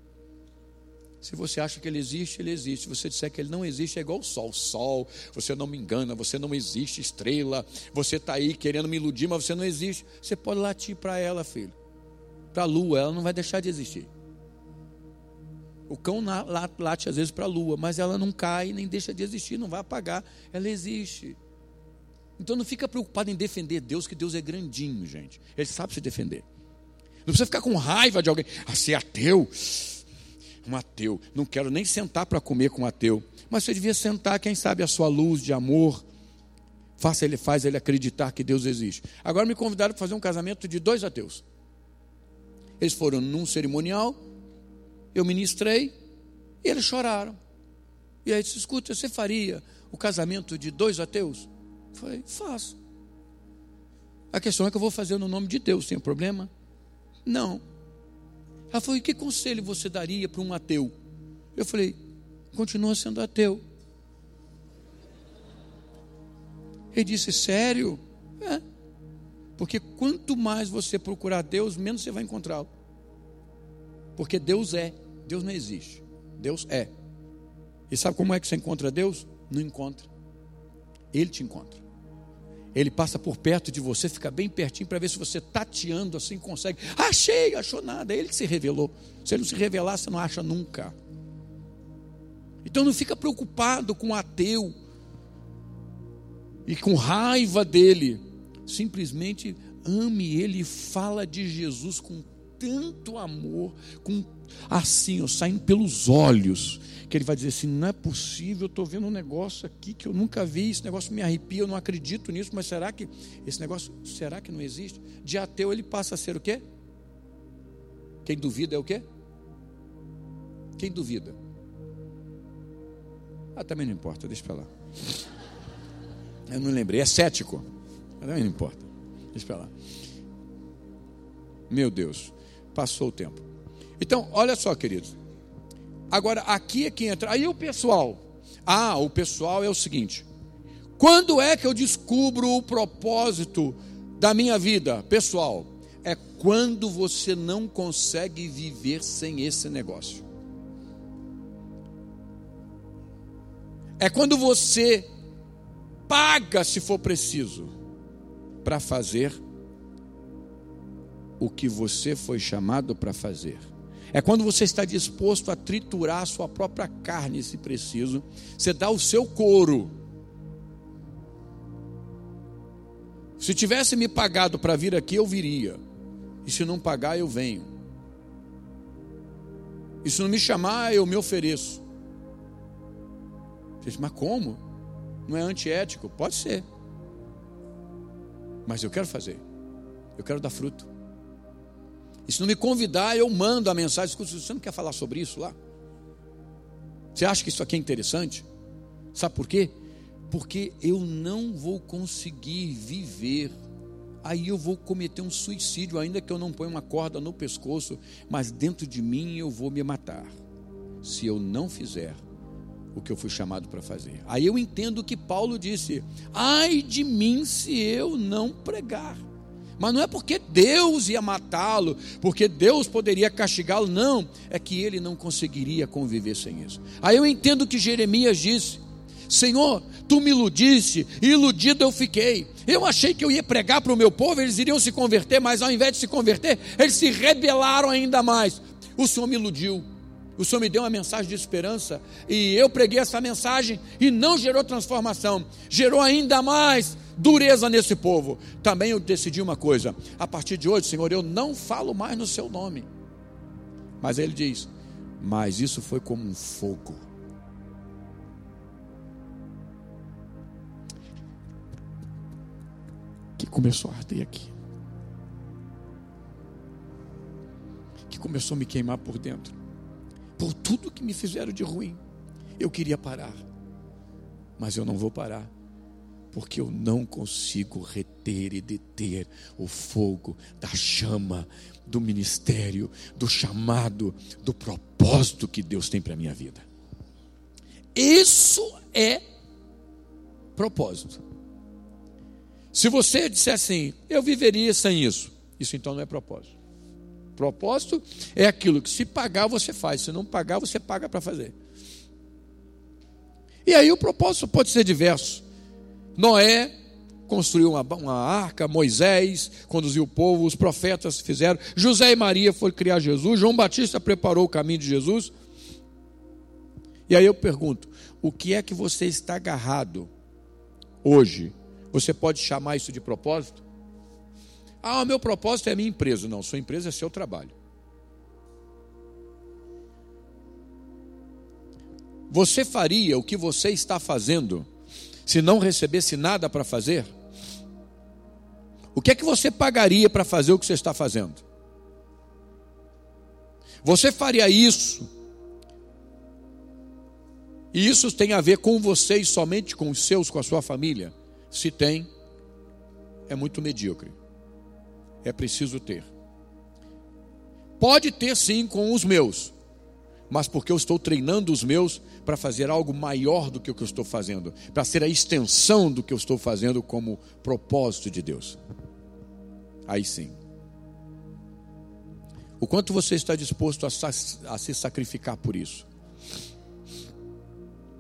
Se você acha que ele existe, ele existe. Se você disser que ele não existe, é igual o sol. Sol, você não me engana, você não existe, estrela. Você está aí querendo me iludir, mas você não existe. Você pode latir para ela, filho. Para a lua, ela não vai deixar de existir. O cão late às vezes para a lua, mas ela não cai nem deixa de existir, não vai apagar, ela existe. Então não fica preocupado em defender Deus, que Deus é grandinho, gente. Ele sabe se defender. Não precisa ficar com raiva de alguém. Ah, ser ateu? Um ateu. Não quero nem sentar para comer com um ateu. Mas você devia sentar, quem sabe, a sua luz de amor. Faça ele, faz ele acreditar que Deus existe. Agora me convidaram para fazer um casamento de dois ateus. Eles foram num cerimonial eu ministrei e eles choraram. E aí disse: escuta, você faria o casamento de dois ateus? Eu falei: faço. A questão é que eu vou fazer no nome de Deus, tem problema? Não. Ela falou: e que conselho você daria para um ateu? Eu falei: continua sendo ateu. Ele disse: sério? É. Porque quanto mais você procurar Deus, menos você vai encontrá-lo. Porque Deus é, Deus não existe. Deus é. E sabe como é que você encontra Deus? Não encontra. Ele te encontra. Ele passa por perto de você, fica bem pertinho para ver se você tateando assim consegue. Achei, achou nada. É ele que se revelou. Se ele não se revelar, você não acha nunca. Então não fica preocupado com o ateu e com raiva dele. Simplesmente ame ele e fala de Jesus com tanto amor, com assim, ó, saindo pelos olhos, que ele vai dizer assim: não é possível, eu estou vendo um negócio aqui que eu nunca vi, esse negócio me arrepia, eu não acredito nisso, mas será que esse negócio, será que não existe? De ateu ele passa a ser o quê? Quem duvida é o quê? Quem duvida? Ah, também não importa, deixa para lá. Eu não lembrei, é cético. Também não importa, deixa para lá. Meu Deus. Passou o tempo. Então, olha só, queridos. Agora, aqui é que entra. Aí o pessoal. Ah, o pessoal é o seguinte: quando é que eu descubro o propósito da minha vida, pessoal? É quando você não consegue viver sem esse negócio. É quando você paga, se for preciso, para fazer o que você foi chamado para fazer. É quando você está disposto a triturar a sua própria carne, se preciso. Você dá o seu couro. Se tivesse me pagado para vir aqui, eu viria. E se não pagar, eu venho. E se não me chamar, eu me ofereço. Mas como? Não é antiético? Pode ser. Mas eu quero fazer. Eu quero dar fruto. E se não me convidar, eu mando a mensagem. Você não quer falar sobre isso lá? Você acha que isso aqui é interessante? Sabe por quê? Porque eu não vou conseguir viver. Aí eu vou cometer um suicídio, ainda que eu não ponha uma corda no pescoço, mas dentro de mim eu vou me matar. Se eu não fizer o que eu fui chamado para fazer. Aí eu entendo o que Paulo disse: ai de mim se eu não pregar. Mas não é porque Deus ia matá-lo, porque Deus poderia castigá-lo, não. É que ele não conseguiria conviver sem isso. Aí eu entendo que Jeremias disse: Senhor, tu me iludiste, e iludido eu fiquei. Eu achei que eu ia pregar para o meu povo, eles iriam se converter, mas ao invés de se converter, eles se rebelaram ainda mais. O Senhor me iludiu. O Senhor me deu uma mensagem de esperança e eu preguei essa mensagem e não gerou transformação, gerou ainda mais dureza nesse povo. Também eu decidi uma coisa: a partir de hoje, Senhor, eu não falo mais no seu nome. Mas ele diz: Mas isso foi como um fogo. Que começou a arder aqui. Que começou a me queimar por dentro. Por tudo que me fizeram de ruim. Eu queria parar. Mas eu não vou parar porque eu não consigo reter e deter o fogo da chama do ministério, do chamado, do propósito que Deus tem para a minha vida. Isso é propósito. Se você disser assim, eu viveria sem isso, isso então não é propósito. Propósito é aquilo que se pagar você faz, se não pagar você paga para fazer. E aí o propósito pode ser diverso. Noé construiu uma, uma, arca, Moisés conduziu o povo, os profetas fizeram, José e Maria foram criar Jesus, João Batista preparou o caminho de Jesus. E aí eu pergunto: o que é que você está agarrado hoje? Você pode chamar isso de propósito? Ah, o meu propósito é a minha empresa. Não, sua empresa é seu trabalho. Você faria o que você está fazendo se não recebesse nada para fazer? O que é que você pagaria para fazer o que você está fazendo? Você faria isso? E isso tem a ver com vocês somente com os seus, com a sua família? Se tem, é muito medíocre. É preciso ter. Pode ter sim com os meus, mas porque eu estou treinando os meus para fazer algo maior do que o que eu estou fazendo, para ser a extensão do que eu estou fazendo como propósito de Deus. Aí sim. O quanto você está disposto a, a se sacrificar por isso?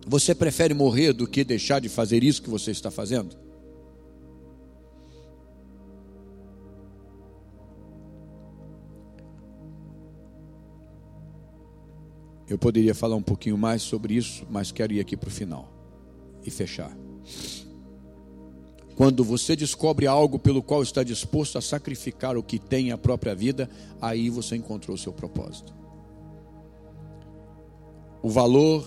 Você prefere morrer do que deixar de fazer isso que você está fazendo? Eu poderia falar um pouquinho mais sobre isso, mas quero ir aqui para o final e fechar. Quando você descobre algo pelo qual está disposto a sacrificar o que tem a própria vida, aí você encontrou o seu propósito. O valor,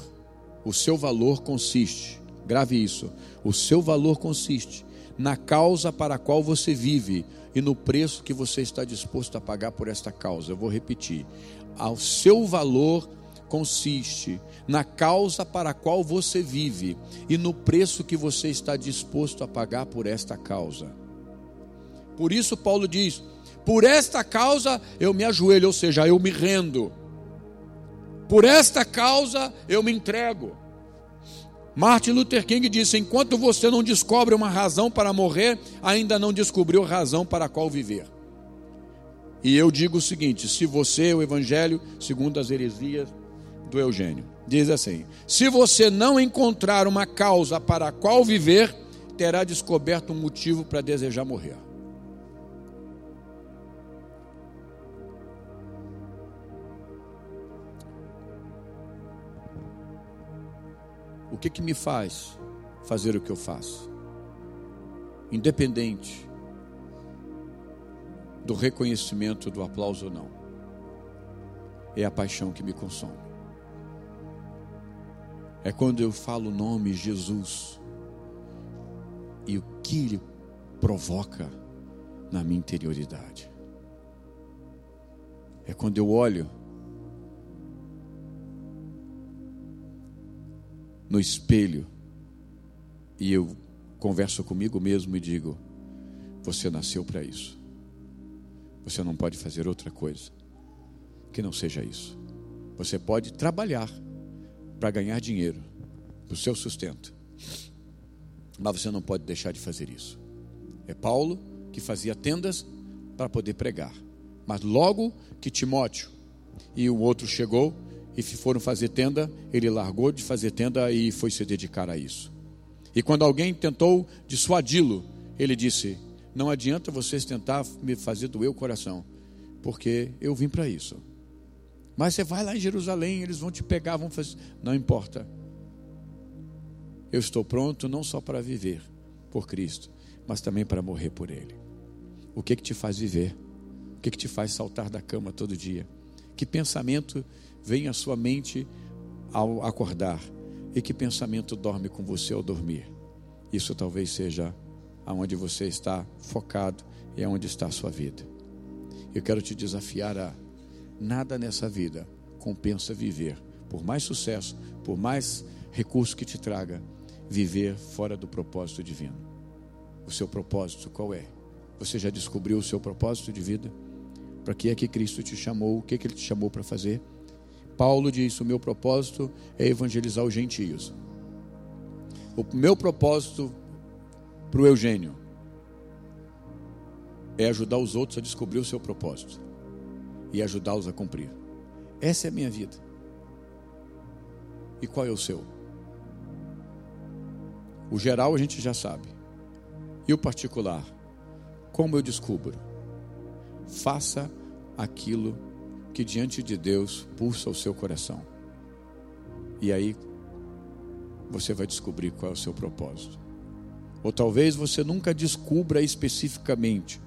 o seu valor consiste, grave isso, o seu valor consiste na causa para a qual você vive e no preço que você está disposto a pagar por esta causa. Eu vou repetir. Ao seu valor consiste na causa para a qual você vive e no preço que você está disposto a pagar por esta causa. Por isso, Paulo diz: por esta causa eu me ajoelho, ou seja, eu me rendo. Por esta causa eu me entrego. Martin Luther King disse: enquanto você não descobre uma razão para morrer, ainda não descobriu razão para a qual viver. E eu digo o seguinte: se você, o Evangelho, segundo as heresias, do Eugênio. Diz assim: Se você não encontrar uma causa para a qual viver, terá descoberto um motivo para desejar morrer. O que, que me faz fazer o que eu faço? Independente do reconhecimento, do aplauso ou não. É a paixão que me consome. É quando eu falo o nome Jesus e o que ele provoca na minha interioridade. É quando eu olho no espelho e eu converso comigo mesmo e digo: Você nasceu para isso. Você não pode fazer outra coisa que não seja isso. Você pode trabalhar para ganhar dinheiro, para o seu sustento, mas você não pode deixar de fazer isso. É Paulo que fazia tendas para poder pregar, mas logo que Timóteo e o outro chegou e foram fazer tenda, ele largou de fazer tenda e foi se dedicar a isso. E quando alguém tentou dissuadi-lo, ele disse: Não adianta vocês tentar me fazer doer o coração, porque eu vim para isso. Mas você vai lá em Jerusalém, eles vão te pegar, vão fazer. Não importa. Eu estou pronto não só para viver por Cristo, mas também para morrer por Ele. O que que te faz viver? O que que te faz saltar da cama todo dia? Que pensamento vem à sua mente ao acordar? E que pensamento dorme com você ao dormir? Isso talvez seja aonde você está focado e aonde está a sua vida. Eu quero te desafiar a nada nessa vida compensa viver, por mais sucesso, por mais recurso que te traga, viver fora do propósito divino. O seu propósito qual é? Você já descobriu o seu propósito de vida? Para que é que Cristo te chamou? O que, é que Ele te chamou para fazer? Paulo diz: O meu propósito é evangelizar os gentios. O meu propósito para o Eugênio é ajudar os outros a descobrir o seu propósito e ajudá-los a cumprir. Essa é a minha vida. E qual é o seu? O geral a gente já sabe. E o particular? Como eu descubro? Faça aquilo que diante de Deus pulsa o seu coração. E aí você vai descobrir qual é o seu propósito. Ou talvez você nunca descubra especificamente,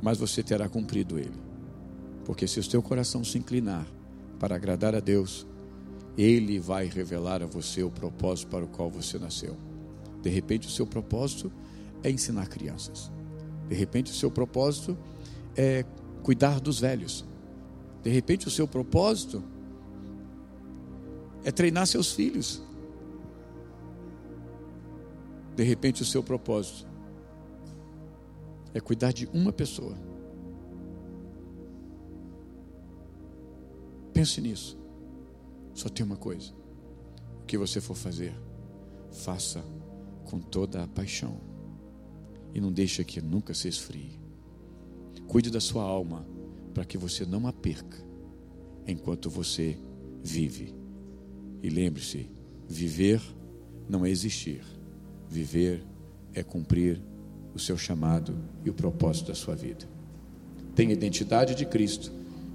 mas você terá cumprido ele. Porque se o seu coração se inclinar para agradar a Deus, ele vai revelar a você o propósito para o qual você nasceu. De repente, o seu propósito é ensinar crianças. De repente, o seu propósito é cuidar dos velhos. De repente, o seu propósito é treinar seus filhos. De repente, o seu propósito é cuidar de uma pessoa. Pense nisso. Só tem uma coisa: o que você for fazer, faça com toda a paixão. E não deixe que nunca se esfrie. Cuide da sua alma para que você não a perca enquanto você vive. E lembre-se: viver não é existir, viver é cumprir o seu chamado e o propósito da sua vida. Tenha identidade de Cristo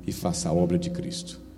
e faça a obra de Cristo.